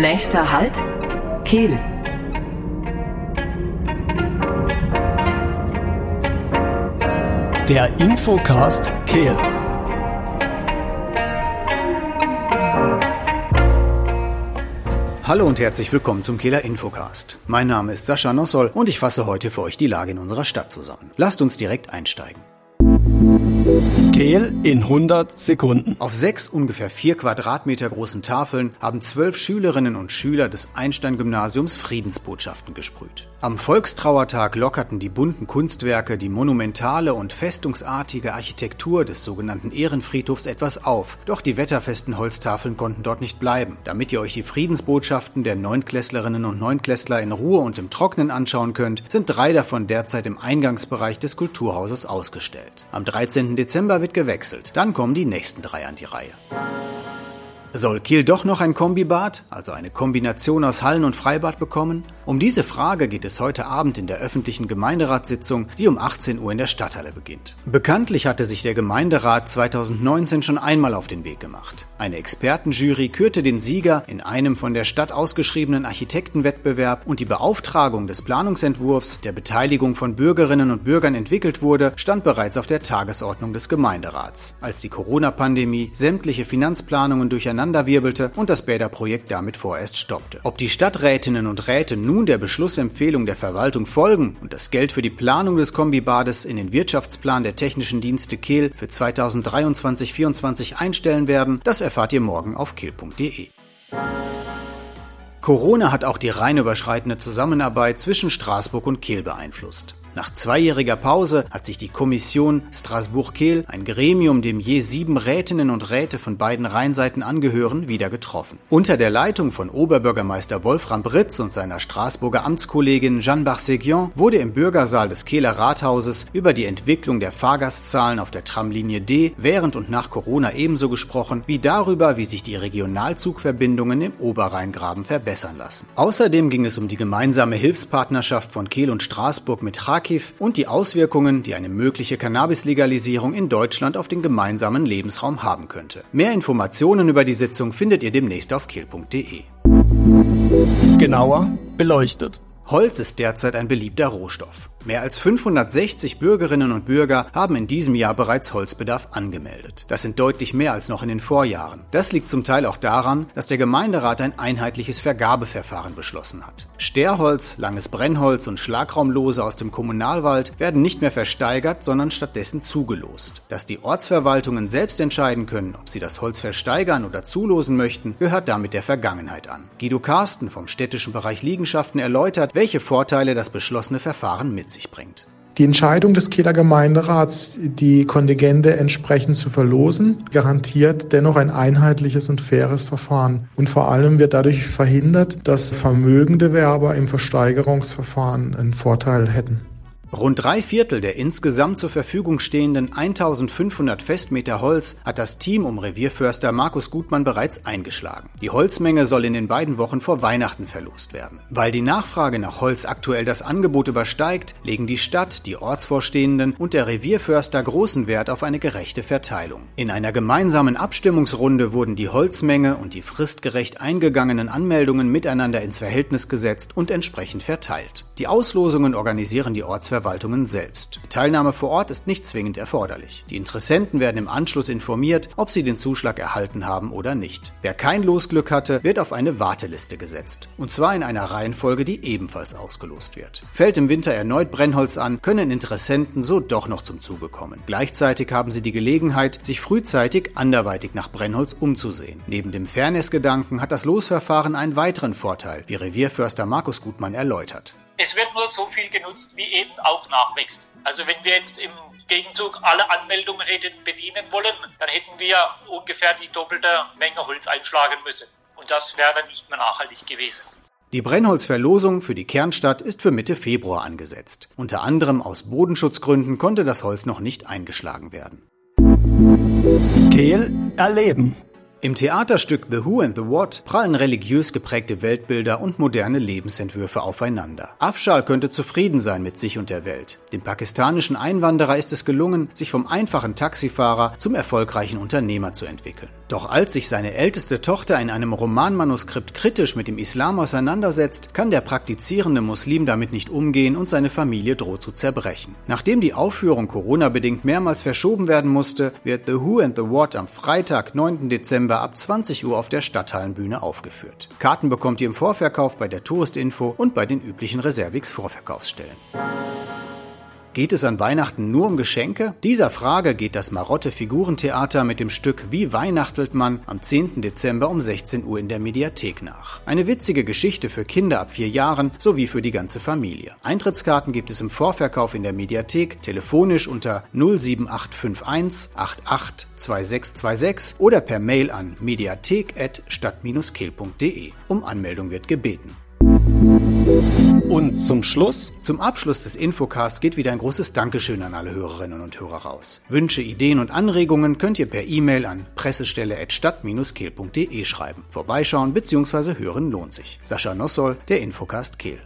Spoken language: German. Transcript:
Nächster Halt? Kehl. Der Infocast Kehl. Hallo und herzlich willkommen zum Kehler Infocast. Mein Name ist Sascha Nossol und ich fasse heute für euch die Lage in unserer Stadt zusammen. Lasst uns direkt einsteigen. Kehl in 100 Sekunden. Auf sechs ungefähr vier Quadratmeter großen Tafeln haben zwölf Schülerinnen und Schüler des Einstein-Gymnasiums Friedensbotschaften gesprüht. Am Volkstrauertag lockerten die bunten Kunstwerke die monumentale und festungsartige Architektur des sogenannten Ehrenfriedhofs etwas auf. Doch die wetterfesten Holztafeln konnten dort nicht bleiben. Damit ihr euch die Friedensbotschaften der Neunklässlerinnen und Neunklässler in Ruhe und im Trocknen anschauen könnt, sind drei davon derzeit im Eingangsbereich des Kulturhauses ausgestellt. Am 13. Dezember wird wird gewechselt. Dann kommen die nächsten drei an die Reihe. Soll Kiel doch noch ein Kombibad, also eine Kombination aus Hallen- und Freibad bekommen? Um diese Frage geht es heute Abend in der öffentlichen Gemeinderatssitzung, die um 18 Uhr in der Stadthalle beginnt. Bekanntlich hatte sich der Gemeinderat 2019 schon einmal auf den Weg gemacht. Eine Expertenjury kürte den Sieger in einem von der Stadt ausgeschriebenen Architektenwettbewerb und die Beauftragung des Planungsentwurfs, der Beteiligung von Bürgerinnen und Bürgern entwickelt wurde, stand bereits auf der Tagesordnung des Gemeinderats, als die Corona-Pandemie sämtliche Finanzplanungen durcheinanderwirbelte und das Bäderprojekt damit vorerst stoppte. Ob die Stadträtinnen und Räte nun nun der Beschlussempfehlung der Verwaltung folgen und das Geld für die Planung des Kombibades in den Wirtschaftsplan der Technischen Dienste Kehl für 2023-24 einstellen werden, das erfahrt ihr morgen auf kehl.de. Corona hat auch die rheinüberschreitende Zusammenarbeit zwischen Straßburg und Kehl beeinflusst. Nach zweijähriger Pause hat sich die Kommission Strasbourg-Kehl, ein Gremium, dem je sieben Rätinnen und Räte von beiden Rheinseiten angehören, wieder getroffen. Unter der Leitung von Oberbürgermeister Wolfram Britz und seiner Straßburger Amtskollegin Jeanne Barseguian wurde im Bürgersaal des Kehler Rathauses über die Entwicklung der Fahrgastzahlen auf der Tramlinie D während und nach Corona ebenso gesprochen wie darüber, wie sich die Regionalzugverbindungen im Oberrheingraben verbessern lassen. Außerdem ging es um die gemeinsame Hilfspartnerschaft von Kehl und Straßburg mit Kharkiv Kharkiv und die Auswirkungen, die eine mögliche Cannabis-Legalisierung in Deutschland auf den gemeinsamen Lebensraum haben könnte. Mehr Informationen über die Sitzung findet ihr demnächst auf kiel.de. Genauer beleuchtet. Holz ist derzeit ein beliebter Rohstoff. Mehr als 560 Bürgerinnen und Bürger haben in diesem Jahr bereits Holzbedarf angemeldet. Das sind deutlich mehr als noch in den Vorjahren. Das liegt zum Teil auch daran, dass der Gemeinderat ein einheitliches Vergabeverfahren beschlossen hat. Sterholz, langes Brennholz und Schlagraumlose aus dem Kommunalwald werden nicht mehr versteigert, sondern stattdessen zugelost. Dass die Ortsverwaltungen selbst entscheiden können, ob sie das Holz versteigern oder zulosen möchten, gehört damit der Vergangenheit an. Guido Karsten vom städtischen Bereich Liegenschaften erläutert, welche Vorteile das beschlossene Verfahren mit sich bringt. Die Entscheidung des Kieler Gemeinderats, die Kontingente entsprechend zu verlosen, garantiert dennoch ein einheitliches und faires Verfahren. Und vor allem wird dadurch verhindert, dass vermögende Werber im Versteigerungsverfahren einen Vorteil hätten. Rund drei Viertel der insgesamt zur Verfügung stehenden 1500 Festmeter Holz hat das Team um Revierförster Markus Gutmann bereits eingeschlagen. Die Holzmenge soll in den beiden Wochen vor Weihnachten verlost werden. Weil die Nachfrage nach Holz aktuell das Angebot übersteigt, legen die Stadt, die Ortsvorstehenden und der Revierförster großen Wert auf eine gerechte Verteilung. In einer gemeinsamen Abstimmungsrunde wurden die Holzmenge und die fristgerecht eingegangenen Anmeldungen miteinander ins Verhältnis gesetzt und entsprechend verteilt. Die Auslosungen organisieren die Ortsverwaltung Verwaltungen selbst. Die Teilnahme vor Ort ist nicht zwingend erforderlich. Die Interessenten werden im Anschluss informiert, ob sie den Zuschlag erhalten haben oder nicht. Wer kein Losglück hatte, wird auf eine Warteliste gesetzt. Und zwar in einer Reihenfolge, die ebenfalls ausgelost wird. Fällt im Winter erneut Brennholz an, können Interessenten so doch noch zum Zuge kommen. Gleichzeitig haben sie die Gelegenheit, sich frühzeitig anderweitig nach Brennholz umzusehen. Neben dem Fairness-Gedanken hat das Losverfahren einen weiteren Vorteil, wie Revierförster Markus Gutmann erläutert. Es wird nur so viel genutzt, wie eben auch nachwächst. Also wenn wir jetzt im Gegenzug alle Anmeldungen hätten bedienen wollen, dann hätten wir ungefähr die doppelte Menge Holz einschlagen müssen. Und das wäre nicht mehr nachhaltig gewesen. Die Brennholzverlosung für die Kernstadt ist für Mitte Februar angesetzt. Unter anderem aus Bodenschutzgründen konnte das Holz noch nicht eingeschlagen werden. Kehl erleben. Im Theaterstück The Who and the What prallen religiös geprägte Weltbilder und moderne Lebensentwürfe aufeinander. Afshal könnte zufrieden sein mit sich und der Welt. Dem pakistanischen Einwanderer ist es gelungen, sich vom einfachen Taxifahrer zum erfolgreichen Unternehmer zu entwickeln. Doch als sich seine älteste Tochter in einem Romanmanuskript kritisch mit dem Islam auseinandersetzt, kann der praktizierende Muslim damit nicht umgehen und seine Familie droht zu zerbrechen. Nachdem die Aufführung Corona-bedingt mehrmals verschoben werden musste, wird The Who and the What am Freitag, 9. Dezember Dezember ab 20 Uhr auf der Stadthallenbühne aufgeführt. Karten bekommt ihr im Vorverkauf bei der Touristinfo und bei den üblichen Reservix Vorverkaufsstellen. Geht es an Weihnachten nur um Geschenke? Dieser Frage geht das Marotte Figurentheater mit dem Stück Wie weihnachtelt man am 10. Dezember um 16 Uhr in der Mediathek nach. Eine witzige Geschichte für Kinder ab vier Jahren sowie für die ganze Familie. Eintrittskarten gibt es im Vorverkauf in der Mediathek, telefonisch unter 07851 882626 oder per Mail an mediathek.stadt-kehl.de. Um Anmeldung wird gebeten. Und zum Schluss? Zum Abschluss des Infocasts geht wieder ein großes Dankeschön an alle Hörerinnen und Hörer raus. Wünsche, Ideen und Anregungen könnt ihr per E-Mail an pressestelle.stadt-kehl.de schreiben. Vorbeischauen bzw. hören lohnt sich. Sascha Nossol, der Infocast Kehl.